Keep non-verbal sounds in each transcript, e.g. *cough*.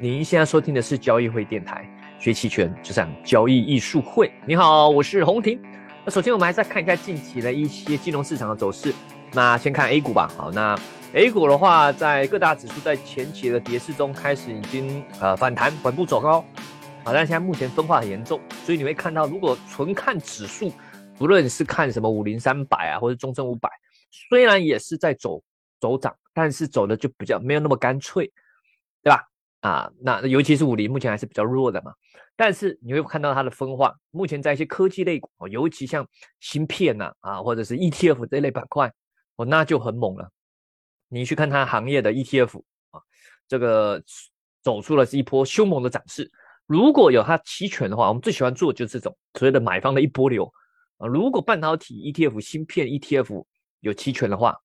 您现在收听的是交易会电台，学期权就像交易艺术会。你好，我是洪婷。那首先我们还是看一下近期的一些金融市场的走势。那先看 A 股吧。好，那 A 股的话，在各大指数在前期的跌势中开始已经呃反弹，稳步走高。好，但现在目前分化很严重，所以你会看到，如果纯看指数，不论是看什么五零三百啊，或者中证五百，虽然也是在走走涨，但是走的就比较没有那么干脆，对吧？啊，那尤其是五零，目前还是比较弱的嘛。但是你会看到它的分化，目前在一些科技类股，尤其像芯片呐，啊，或者是 ETF 这类板块，哦，那就很猛了。你去看它行业的 ETF 啊，这个走出了是一波凶猛的涨势。如果有它期权的话，我们最喜欢做就是这种所谓的买方的一波流啊。如果半导体 ETF、芯片 ETF 有期权的话，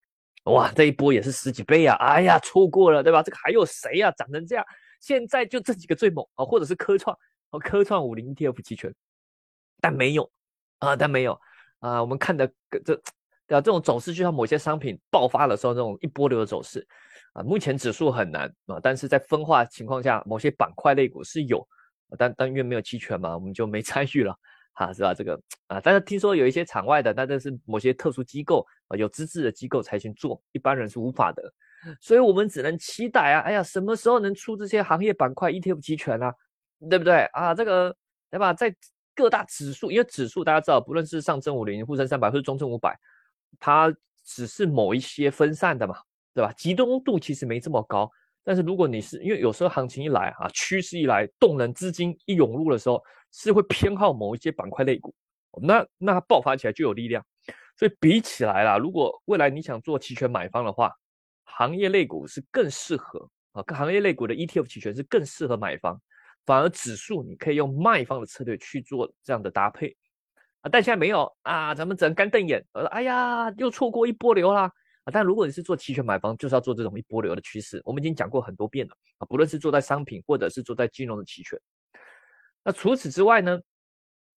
哇，这一波也是十几倍啊！哎呀，错过了，对吧？这个还有谁呀？涨成这样？现在就这几个最猛啊，或者是科创和科创五零 ETF 期权，但没有啊，但没有啊。我们看的这对啊，这种走势就像某些商品爆发的时候那种一波流的走势啊。目前指数很难啊，但是在分化情况下，某些板块类股是有，但但因为没有期权嘛，我们就没 *laughs* 参与了哈，是吧？这个啊，但是听说有一些场外的，那这是某些特殊机构啊，有资质的机构才行做，一般人是无法的。所以我们只能期待啊！哎呀，什么时候能出这些行业板块 ETF 期权啊？对不对啊？这个对吧？在各大指数，因为指数大家知道，不论是上证五零、沪深三百或者中证五百，它只是某一些分散的嘛，对吧？集中度其实没这么高。但是如果你是因为有时候行情一来啊，趋势一来，动能资金一涌入的时候，是会偏好某一些板块类股，那那它爆发起来就有力量。所以比起来啦，如果未来你想做期权买方的话，行业类股是更适合啊，行业类股的 ETF 期权是更适合买方，反而指数你可以用卖方的策略去做这样的搭配啊，但现在没有啊，咱们只能干瞪眼，呃，哎呀，又错过一波流啦啊！但如果你是做期权买方，就是要做这种一波流的趋势，我们已经讲过很多遍了啊，不论是做在商品或者是做在金融的期权，那除此之外呢，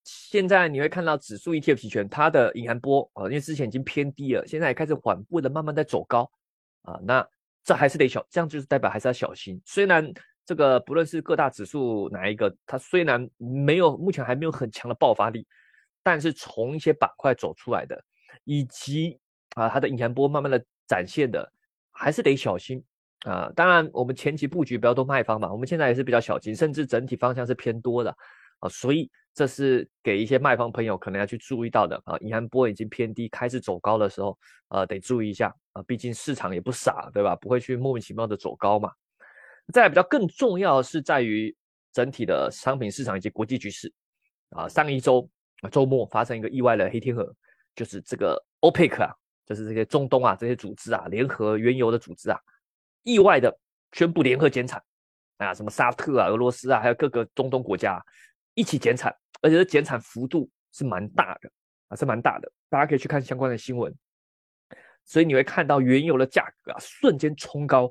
现在你会看到指数 ETF 期权它的隐含波啊，因为之前已经偏低了，现在也开始缓步的慢慢在走高。啊，那这还是得小，这样就是代表还是要小心。虽然这个不论是各大指数哪一个，它虽然没有目前还没有很强的爆发力，但是从一些板块走出来的，以及啊它的隐含波慢慢的展现的，还是得小心啊。当然我们前期布局比较多卖方嘛，我们现在也是比较小心，甚至整体方向是偏多的啊，所以。这是给一些卖方朋友可能要去注意到的啊，银行波已经偏低，开始走高的时候，呃，得注意一下啊，毕竟市场也不傻，对吧？不会去莫名其妙的走高嘛。再来比较更重要的是在于整体的商品市场以及国际局势啊。上一周周末发生一个意外的黑天鹅，就是这个 OPEC 啊，就是这些中东啊这些组织啊，联合原油的组织啊，意外的宣布联合减产啊，什么沙特啊、俄罗斯啊，还有各个中东国家一起减产。而且这减产幅度是蛮大的啊，是蛮大的，大家可以去看相关的新闻。所以你会看到原油的价格啊瞬间冲高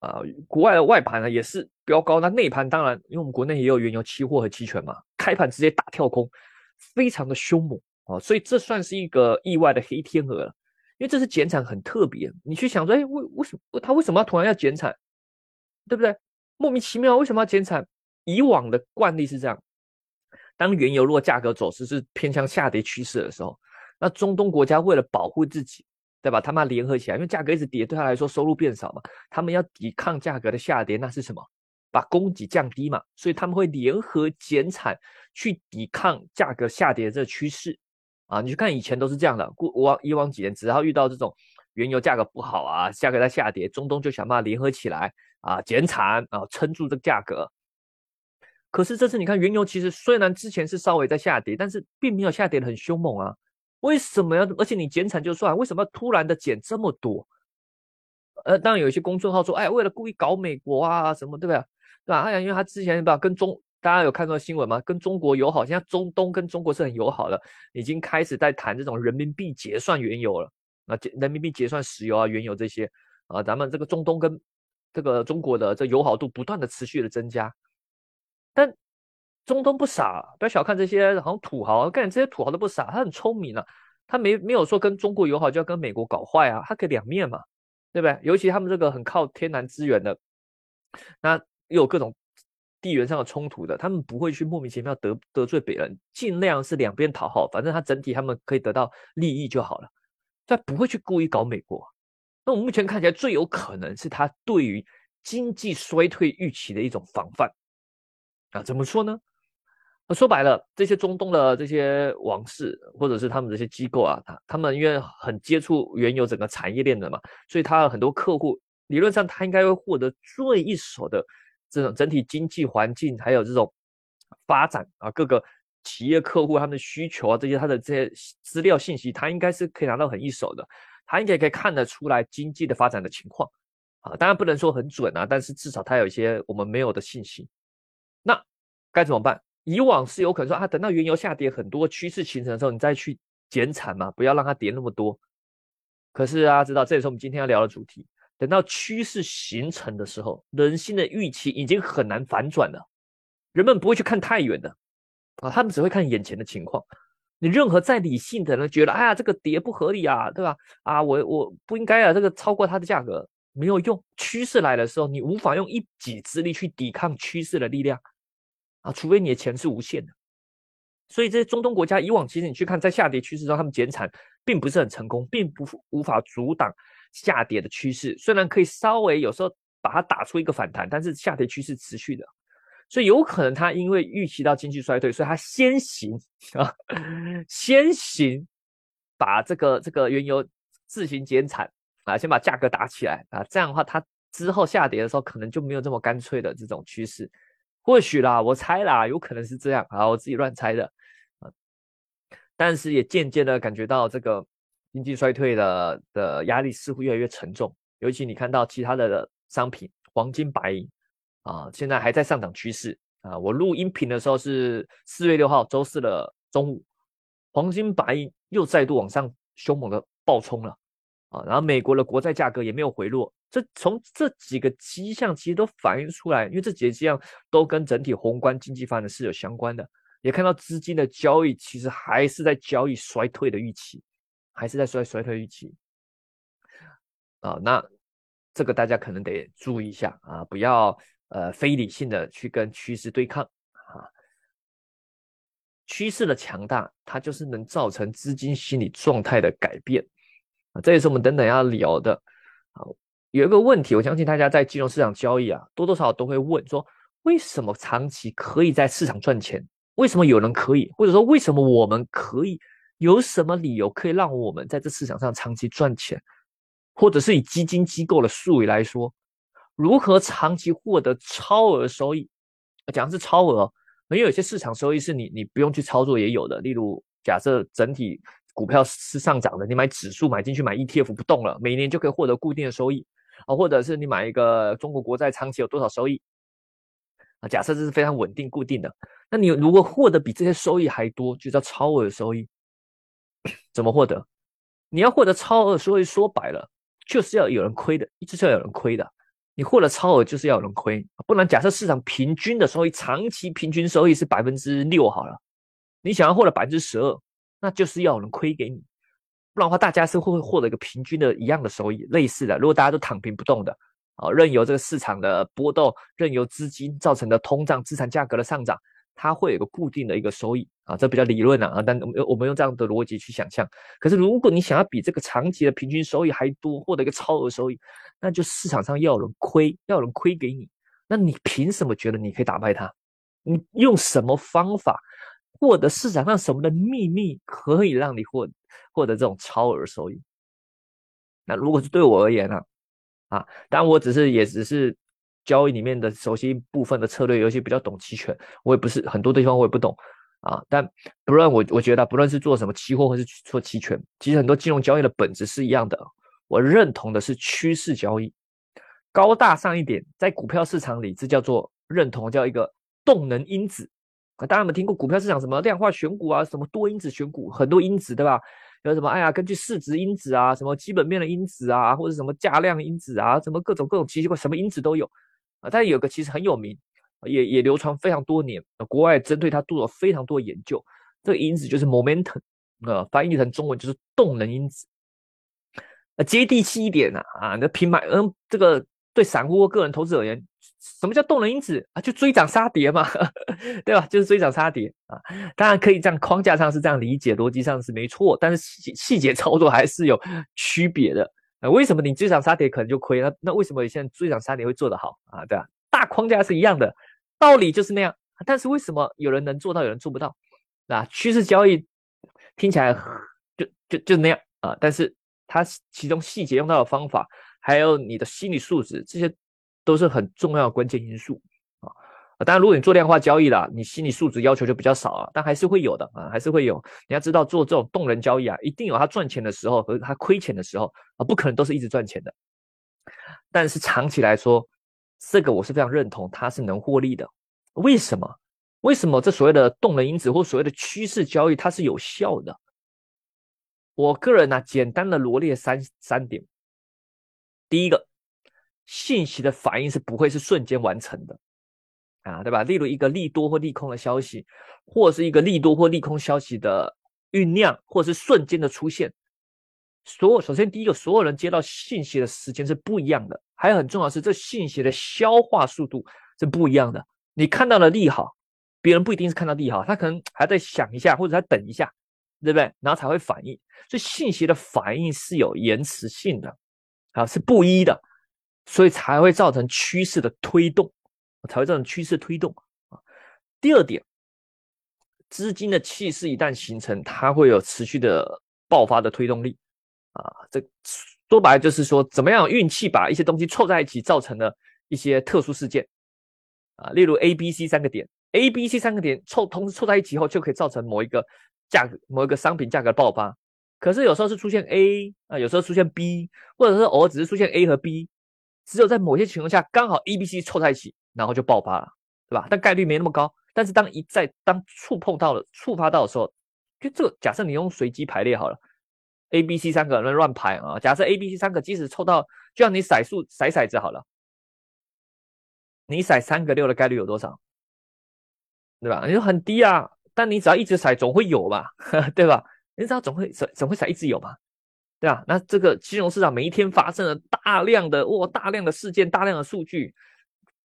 啊，国外的外盘呢也是飙高，那内盘当然，因为我们国内也有原油期货和期权嘛，开盘直接大跳空，非常的凶猛啊，所以这算是一个意外的黑天鹅了。因为这是减产很特别，你去想说，哎，为为什么他为什么要突然要减产，对不对？莫名其妙为什么要减产？以往的惯例是这样。当原油如果价格走势是偏向下跌趋势的时候，那中东国家为了保护自己，对吧？他们联合起来，因为价格一直跌，对他来说收入变少嘛，他们要抵抗价格的下跌，那是什么？把供给降低嘛，所以他们会联合减产去抵抗价格下跌这个趋势啊！你去看以前都是这样的，过往以往几年，只要遇到这种原油价格不好啊，价格在下跌，中东就想办法联合起来啊，减产啊，撑住这个价格。可是这次你看，原油其实虽然之前是稍微在下跌，但是并没有下跌的很凶猛啊。为什么要？而且你减产就算，为什么要突然的减这么多？呃，当然有一些公众号说，哎，为了故意搞美国啊什么，对不对？对吧？哎呀，因为他之前吧跟中，大家有看到新闻吗？跟中国友好，现在中东跟中国是很友好的，已经开始在谈这种人民币结算原油了。那人民币结算石油啊、原油这些啊，咱们这个中东跟这个中国的这友好度不断的持续的增加。但中东不傻，不要小看这些好像土豪，感觉这些土豪都不傻，他很聪明啊，他没没有说跟中国友好就要跟美国搞坏啊，他可以两面嘛，对不对？尤其他们这个很靠天然资源的，那又有各种地缘上的冲突的，他们不会去莫名其妙得得罪别人，尽量是两边讨好，反正他整体他们可以得到利益就好了，他不会去故意搞美国。那我目前看起来最有可能是他对于经济衰退预期的一种防范啊？怎么说呢？说白了，这些中东的这些王室或者是他们这些机构啊，他他们因为很接触原油整个产业链的嘛，所以他很多客户理论上他应该会获得最一手的这种整体经济环境，还有这种发展啊，各个企业客户他们的需求啊，这些他的这些资料信息，他应该是可以拿到很一手的，他应该可以看得出来经济的发展的情况啊，当然不能说很准啊，但是至少他有一些我们没有的信息，该怎么办？以往是有可能说啊，等到原油下跌很多趋势形成的时候，你再去减产嘛，不要让它跌那么多。可是啊，知道这也是我们今天要聊的主题。等到趋势形成的时候，人心的预期已经很难反转了。人们不会去看太远的啊，他们只会看眼前的情况。你任何再理性的人觉得，哎呀，这个跌不合理啊，对吧？啊，我我不应该啊，这个超过它的价格没有用。趋势来的时候，你无法用一己之力去抵抗趋势的力量。啊，除非你的钱是无限的，所以这些中东国家以往其实你去看，在下跌趋势中，他们减产并不是很成功，并不无法阻挡下跌的趋势。虽然可以稍微有时候把它打出一个反弹，但是下跌趋势持续的，所以有可能他因为预期到经济衰退，所以他先行啊，先行把这个这个原油自行减产啊，先把价格打起来啊，这样的话，它之后下跌的时候可能就没有这么干脆的这种趋势。或许啦，我猜啦，有可能是这样啊，我自己乱猜的啊。但是也渐渐的感觉到这个经济衰退的的压力似乎越来越沉重。尤其你看到其他的商品，黄金、白银啊，现在还在上涨趋势啊。我录音频的时候是四月六号周四的中午，黄金、白银又再度往上凶猛的暴冲了啊。然后美国的国债价格也没有回落。这从这几个迹象其实都反映出来，因为这几个迹象都跟整体宏观经济发展是有相关的。也看到资金的交易其实还是在交易衰退的预期，还是在衰衰退预期。啊，那这个大家可能得注意一下啊，不要呃非理性的去跟趋势对抗啊。趋势的强大，它就是能造成资金心理状态的改变啊，这也是我们等等要聊的啊。有一个问题，我相信大家在金融市场交易啊，多多少少都会问说：为什么长期可以在市场赚钱？为什么有人可以？或者说为什么我们可以？有什么理由可以让我们在这市场上长期赚钱？或者是以基金机构的术语来说，如何长期获得超额收益？讲的是超额，因为有些市场收益是你你不用去操作也有的。例如，假设整体股票是上涨的，你买指数买进去买 ETF 不动了，每年就可以获得固定的收益。啊，或者是你买一个中国国债，长期有多少收益？啊，假设这是非常稳定固定的，那你如果获得比这些收益还多，就叫超额收益。怎么获得？你要获得超额收益，说白了就是要有人亏的，一直是要有人亏的。你获得超额就是要有人亏，不然假设市场平均的收益，长期平均收益是百分之六好了，你想要获得百分之十二，那就是要有人亏给你。不然的话，大家是会获得一个平均的一样的收益，类似的。如果大家都躺平不动的，啊，任由这个市场的波动，任由资金造成的通胀、资产价格的上涨，它会有一个固定的一个收益啊，这比较理论啊啊。但我们我们用这样的逻辑去想象，可是如果你想要比这个长期的平均收益还多，获得一个超额收益，那就市场上要有人亏，要有人亏给你，那你凭什么觉得你可以打败他？你用什么方法？获得市场上什么的秘密可以让你获获得这种超额收益？那如果是对我而言呢？啊，当然我只是也只是交易里面的熟悉部分的策略，尤其比较懂期权，我也不是很多地方我也不懂啊。但不论我我觉得不论是做什么期货或是做期权，其实很多金融交易的本质是一样的。我认同的是趋势交易，高大上一点，在股票市场里这叫做认同，叫一个动能因子。大家有没有听过股票市场什么量化选股啊，什么多因子选股，很多因子对吧？有什么哎呀，根据市值因子啊，什么基本面的因子啊，或者什么价量因子啊，什么各种各种奇奇怪什么因子都有啊。但有个其实很有名，也也流传非常多年，国外针对它做了非常多研究。这个因子就是 momentum，呃，翻译成中文就是动能因子。接地气一点啊，啊，那平买，嗯，这个对散户或个人投资而言，什么叫动能因子啊？就追涨杀跌嘛，*laughs* 对吧？就是追涨杀跌啊。当然可以这样框架上是这样理解，逻辑上是没错，但是细细节操作还是有区别的。啊，为什么你追涨杀跌可能就亏？那那为什么现在追涨杀跌会做得好啊？对吧？大框架是一样的，道理就是那样。但是为什么有人能做到，有人做不到？啊，趋势交易听起来就就就那样啊，但是它其中细节用到的方法，还有你的心理素质，这些都是很重要的关键因素啊。当然，如果你做量化交易啦，你心理素质要求就比较少啊，但还是会有的啊，还是会有。你要知道，做这种动能交易啊，一定有它赚钱的时候和它亏钱的时候啊，不可能都是一直赚钱的。但是长期来说，这个我是非常认同，它是能获利的。为什么？为什么这所谓的动能因子或所谓的趋势交易它是有效的？我个人呢，简单的罗列三三点。第一个，信息的反应是不会是瞬间完成的啊，对吧？例如一个利多或利空的消息，或是一个利多或利空消息的酝酿，或是瞬间的出现。所有首先第一个，所有人接到信息的时间是不一样的，还有很重要是这信息的消化速度是不一样的。你看到了利好。别人不一定是看到利好，他可能还在想一下，或者他等一下，对不对？然后才会反应。所以信息的反应是有延迟性的，啊，是不一的，所以才会造成趋势的推动，才会造成趋势推动啊。第二点，资金的气势一旦形成，它会有持续的爆发的推动力啊。这说白了就是说，怎么样运气把一些东西凑在一起，造成了一些特殊事件啊，例如 A、B、C 三个点。A、B、C 三个点凑同时凑在一起后，就可以造成某一个价格、某一个商品价格爆发。可是有时候是出现 A 啊，有时候出现 B，或者是偶尔只是出现 A 和 B，只有在某些情况下刚好 A、B、C 凑在一起，然后就爆发了，对吧？但概率没那么高。但是当一再当触碰到了、触发到的时候，就这个假设你用随机排列好了，A、B、C 三个人乱排啊。假设 A、B、C 三个即使凑到，就像你骰数骰骰子好了，你骰三个六的概率有多少？对吧？你说很低啊，但你只要一直骰，总会有吧，*laughs* 对吧？你知道总会总总会骰，一直有嘛，对吧？那这个金融市场每一天发生了大量的哇，大量的事件，大量的数据。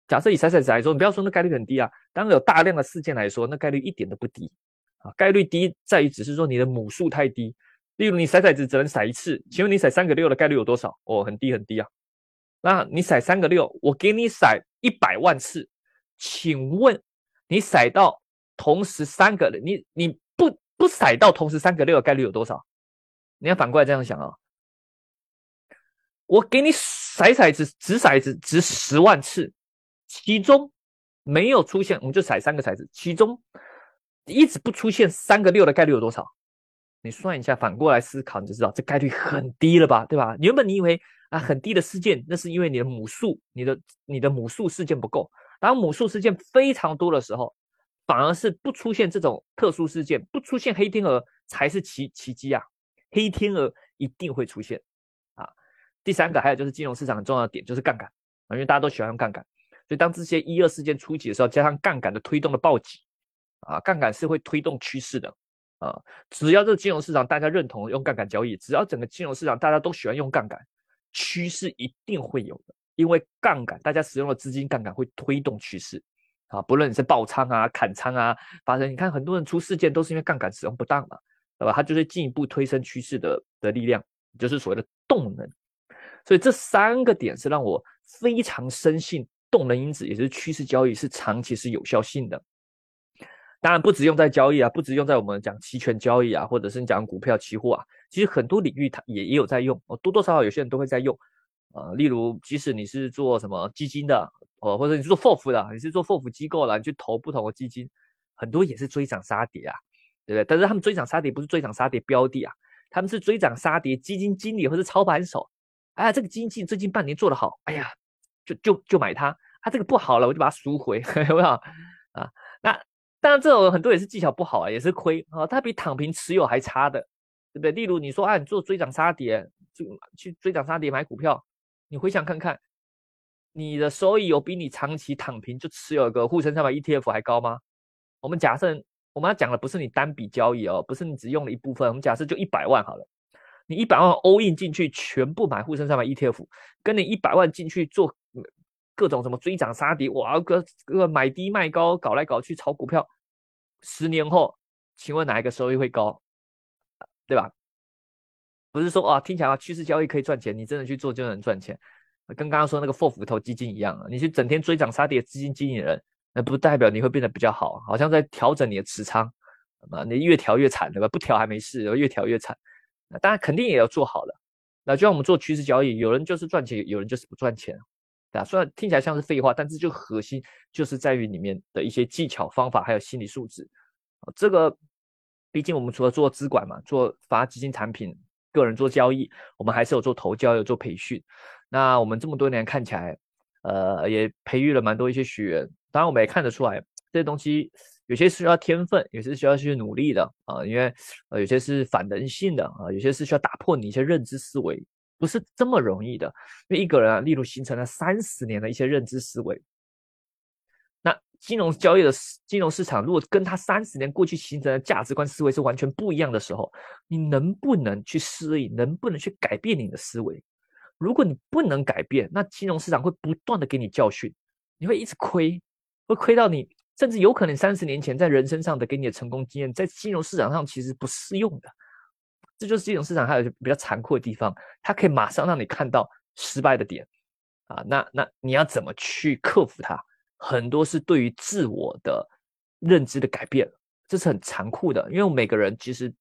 假设以骰骰子来说，你不要说那概率很低啊，当然有大量的事件来说，那概率一点都不低啊。概率低在于只是说你的母数太低。例如你甩骰子只能骰一次，请问你骰三个六的概率有多少？哦，很低很低啊。那你骰三个六，我给你甩一百万次，请问？你骰到同时三个，你你不不骰到同时三个六的概率有多少？你要反过来这样想啊，我给你骰骰子，掷骰子掷十万次，其中没有出现，我们就骰三个骰子，其中一直不出现三个六的概率有多少？你算一下，反过来思考，你就知道这概率很低了吧，对吧？原本你以为啊很低的事件，那是因为你的母数，你的你的母数事件不够。当母数事件非常多的时候，反而是不出现这种特殊事件，不出现黑天鹅才是奇奇迹啊！黑天鹅一定会出现啊！第三个还有就是金融市场很重要的点就是杠杆啊，因为大家都喜欢用杠杆，所以当这些一二事件出起的时候，加上杠杆的推动的暴击啊，杠杆是会推动趋势的啊！只要这个金融市场大家认同用杠杆交易，只要整个金融市场大家都喜欢用杠杆，趋势一定会有的。因为杠杆，大家使用的资金杠杆会推动趋势啊，不论你是爆仓啊、砍仓啊，发生你看很多人出事件都是因为杠杆使用不当嘛，对吧？它就是进一步推升趋势的的力量，就是所谓的动能。所以这三个点是让我非常深信动能因子，也就是趋势交易是长期是有效性的。当然不只用在交易啊，不只用在我们讲期权交易啊，或者是讲股票期货啊，其实很多领域它也也有在用，多多少少有些人都会在用。啊，例如，即使你是做什么基金的，哦，或者你是做 FOF 的，你是做 FOF 机构了，你去投不同的基金，很多也是追涨杀跌啊，对不对？但是他们追涨杀跌不是追涨杀跌标的啊，他们是追涨杀跌基金经理或者操盘手。哎呀，这个基金最近半年做得好，哎呀，就就就买它。它这个不好了，我就把它赎回，*laughs* 有没有？啊，那当然这种很多也是技巧不好啊，也是亏啊，它比躺平持有还差的，对不对？例如你说啊，你做追涨杀跌，就去追涨杀跌买股票。你回想看看，你的收益有比你长期躺平就持有一个沪深三百 ETF 还高吗？我们假设我们要讲的不是你单笔交易哦，不是你只用了一部分，我们假设就一百万好了，你一百万 all in 进去全部买沪深三百 ETF，跟你一百万进去做各种什么追涨杀跌，哇，个个买低卖高，搞来搞去炒股票，十年后，请问哪一个收益会高？对吧？不是说啊，听起来趋势交易可以赚钱，你真的去做就能赚钱，跟刚刚说那个富斧头基金一样啊，你去整天追涨杀跌，基金经理人，那不代表你会变得比较好，好像在调整你的持仓，啊，你越调越惨，对吧？不调还没事，越调越惨，那当然肯定也要做好了。那就像我们做趋势交易，有人就是赚钱，有人就是不赚钱，对吧？虽然听起来像是废话，但是就核心就是在于里面的一些技巧方法，还有心理素质。这个毕竟我们除了做资管嘛，做发基金产品。个人做交易，我们还是有做投教，有做培训。那我们这么多年看起来，呃，也培育了蛮多一些学员。当然，我们也看得出来，这些东西有些是需要天分，有些是需要去努力的啊。因为呃，有些是反人性的啊，有些是需要打破你一些认知思维，不是这么容易的。因为一个人啊，例如形成了三十年的一些认知思维。那金融交易的金融市场，如果跟他三十年过去形成的价值观思维是完全不一样的时候，你能不能去适应？能不能去改变你的思维？如果你不能改变，那金融市场会不断的给你教训，你会一直亏，会亏到你，甚至有可能三十年前在人身上的给你的成功经验，在金融市场上其实不适用的。这就是金融市场还有比较残酷的地方，它可以马上让你看到失败的点啊，那那你要怎么去克服它？很多是对于自我的认知的改变，这是很残酷的。因为每个人其实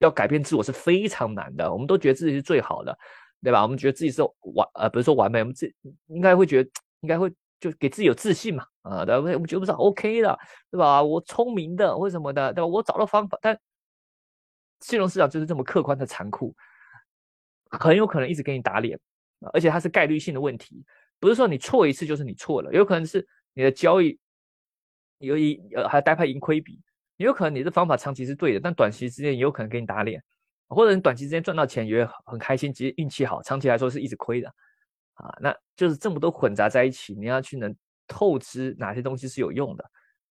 要改变自我是非常难的。我们都觉得自己是最好的，对吧？我们觉得自己是完呃，不是说完美，我们自应该会觉得应该会就给自己有自信嘛啊，对吧？我们觉得不是 OK 的，对吧？我聪明的或什么的，对吧？我找到方法，但金融市场就是这么客观的残酷，很有可能一直给你打脸，而且它是概率性的问题，不是说你错一次就是你错了，有可能是。你的交易有一呃还带派盈亏比，也有可能你的方法长期是对的，但短期之间也有可能给你打脸，或者你短期之间赚到钱也很开心，其实运气好，长期来说是一直亏的啊。那就是这么多混杂在一起，你要去能透支哪些东西是有用的，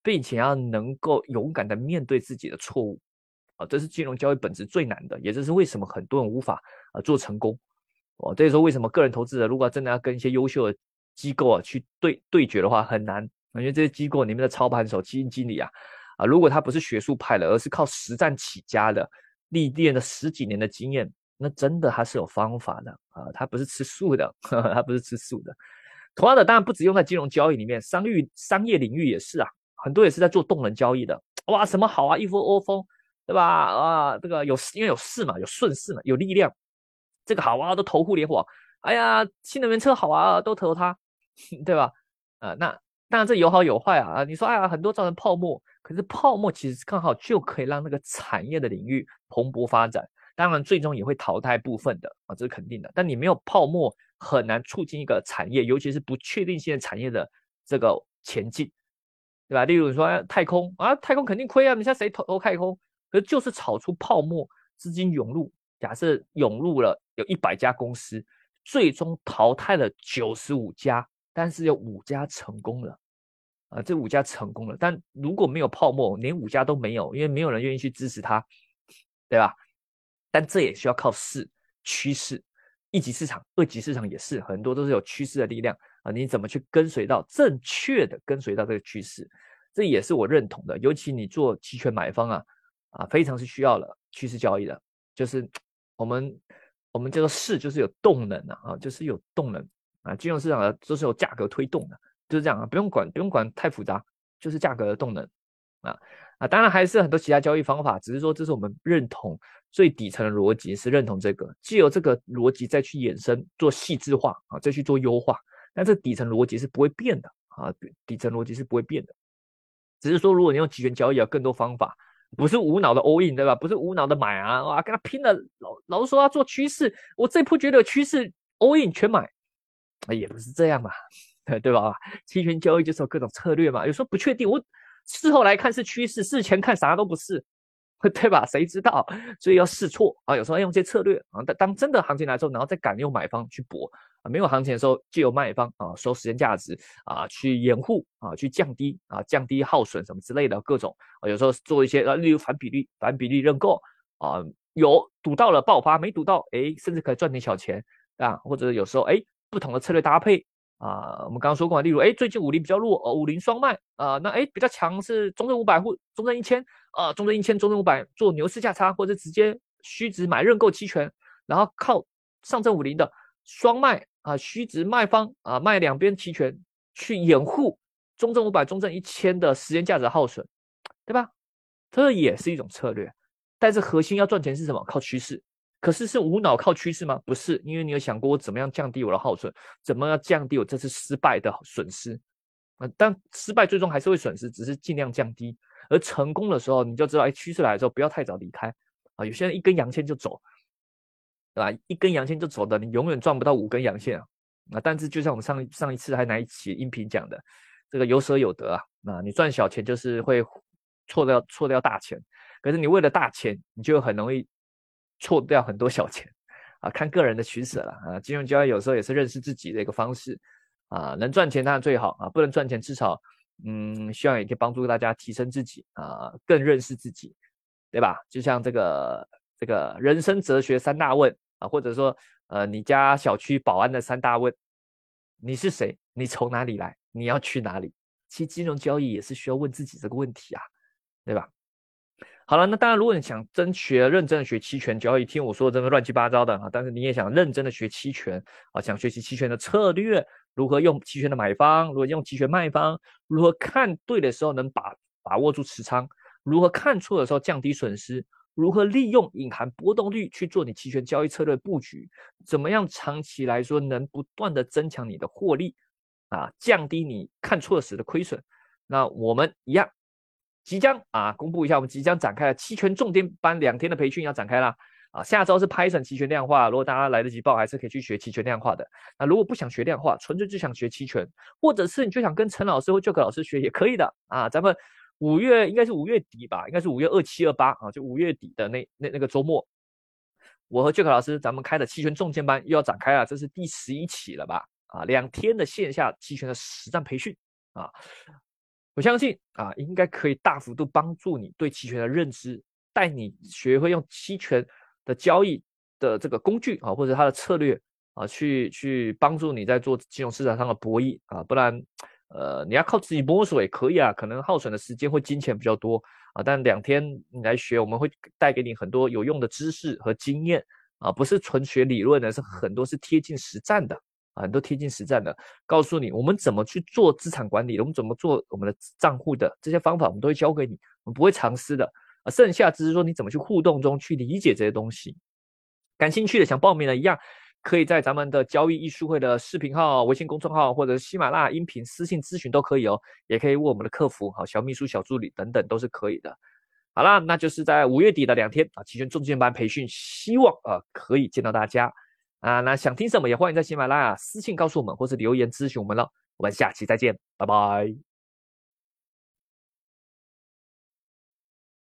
并且要能够勇敢的面对自己的错误啊，这是金融交易本质最难的，也就是为什么很多人无法啊做成功哦。所以说为什么个人投资者如果真的要跟一些优秀的机构啊，去对对决的话很难，因为这些机构里面的操盘手、基金经理啊，啊，如果他不是学术派的，而是靠实战起家的，历练了十几年的经验，那真的还是有方法的啊，它不是吃素的，*laughs* 它不是吃素的。同样的，当然不止用在金融交易里面，商域商业领域也是啊，很多也是在做动能交易的。哇，什么好啊，一窝窝蜂，对吧？啊，这个有因为有势嘛，有顺势嘛，有力量，这个好啊，都投互联网。哎呀，新能源车好啊，都投它。*laughs* 对吧？啊，那当然这有好有坏啊啊！你说哎呀，很多造成泡沫，可是泡沫其实刚好就可以让那个产业的领域蓬勃发展。当然，最终也会淘汰部分的啊，这是肯定的。但你没有泡沫，很难促进一个产业，尤其是不确定性的产业的这个前进，对吧？例如说太空啊，太空肯定亏啊！你像谁投投太空？可就是炒出泡沫，资金涌入，假设涌入了有一百家公司，最终淘汰了九十五家。但是有五家成功了，啊，这五家成功了。但如果没有泡沫，连五家都没有，因为没有人愿意去支持它，对吧？但这也需要靠势趋势，一级市场、二级市场也是很多都是有趋势的力量啊。你怎么去跟随到正确的跟随到这个趋势？这也是我认同的。尤其你做期权买方啊，啊，非常是需要了趋势交易的。就是我们我们叫做势，就是有动能啊，啊，就是有动能。啊，金融市场的都是有价格推动的，就是这样啊，不用管，不用管太复杂，就是价格的动能啊啊，当然还是很多其他交易方法，只是说这是我们认同最底层的逻辑是认同这个，既有这个逻辑再去衍生做细致化啊，再去做优化，但这底层逻辑是不会变的啊，底层逻辑是不会变的，只是说如果你用期权交易有更多方法，不是无脑的 all in 对吧？不是无脑的买啊，哇，跟他拼了，老老是说要做趋势，我这波觉得有趋势 all in 全买。也不是这样嘛，*laughs* 对吧？期权交易就是有各种策略嘛，有时候不确定，我事后来看是趋势，事前看啥都不是，*laughs* 对吧？谁知道？所以要试错啊，有时候要用些策略啊。当当真的行情来之后，然后再敢用买方去搏啊，没有行情的时候，就由卖方啊收时间价值啊，去掩护啊，去降低啊，降低耗损什么之类的各种啊。有时候做一些啊，例如反比例、反比例认购啊，有赌到了爆发，没赌到，哎，甚至可以赚点小钱啊，或者有时候哎。不同的策略搭配啊，我们刚刚说过，例如，哎，最近五零比较弱，哦，五零双卖啊，那哎比较强是中证五百或中证一千啊，中证一千、中证五百做牛市价差，或者直接虚值买认购期权，然后靠上证五零的双卖啊，虚值卖方啊卖两边期权去掩护中证五百、中证一千的时间价值耗损，对吧？这也是一种策略，但是核心要赚钱是什么？靠趋势。可是是无脑靠趋势吗？不是，因为你有想过我怎么样降低我的耗损，怎么样降低我这次失败的损失啊？但失败最终还是会损失，只是尽量降低。而成功的时候，你就知道，哎，趋势来的时候不要太早离开啊。有些人一根阳线就走，对吧？一根阳线就走的，你永远赚不到五根阳线啊。啊，但是就像我们上上一次还哪一期音频讲的，这个有舍有得啊。那你赚小钱就是会错掉错掉大钱，可是你为了大钱，你就很容易。错掉很多小钱啊，看个人的取舍了啊。金融交易有时候也是认识自己的一个方式啊，能赚钱当然最好啊，不能赚钱至少嗯，希望也可以帮助大家提升自己啊，更认识自己，对吧？就像这个这个人生哲学三大问啊，或者说呃，你家小区保安的三大问：你是谁？你从哪里来？你要去哪里？其实金融交易也是需要问自己这个问题啊，对吧？好了，那当然，如果你想真学认真的学期权交易，听我说的这个乱七八糟的啊，但是你也想认真的学期权啊，想学习期权的策略，如何用期权的买方，如何用期权卖方，如何看对的时候能把把握住持仓，如何看错的时候降低损失，如何利用隐含波动率去做你期权交易策略布局，怎么样长期来说能不断的增强你的获利啊，降低你看错时的亏损，那我们一样。即将啊，公布一下，我们即将展开的期权重点班两天的培训要展开啦。啊！下周是 Python 期权量化，如果大家来得及报，还是可以去学期权量化的。那如果不想学量化，纯粹就想学期权，或者是你就想跟陈老师或 j o e 老师学也可以的啊。咱们五月应该是五月底吧，应该是五月二七二八啊，就五月底的那那那个周末，我和 j o e 老师咱们开的期权重点班又要展开了，这是第十一期了吧？啊，两天的线下期权的实战培训啊。我相信啊，应该可以大幅度帮助你对期权的认知，带你学会用期权的交易的这个工具啊，或者它的策略啊，去去帮助你在做金融市场上的博弈啊。不然，呃，你要靠自己摸索也可以啊，可能耗损的时间或金钱比较多啊。但两天你来学，我们会带给你很多有用的知识和经验啊，不是纯学理论的，是很多是贴近实战的。很多贴近实战的，告诉你我们怎么去做资产管理，我们怎么做我们的账户的这些方法，我们都会教给你，我们不会藏私的。啊，剩下只是说你怎么去互动中去理解这些东西。感兴趣的想报名的，一样可以在咱们的交易艺术会的视频号、微信公众号或者喜马拉雅音频私信咨询都可以哦，也可以问我们的客服，好，小秘书、小助理等等都是可以的。好啦，那就是在五月底的两天啊，期权重建班培训，希望啊可以见到大家。啊，那想听什么也欢迎在喜马拉雅私信告诉我们，或是留言咨询我们了。我们下期再见，拜拜。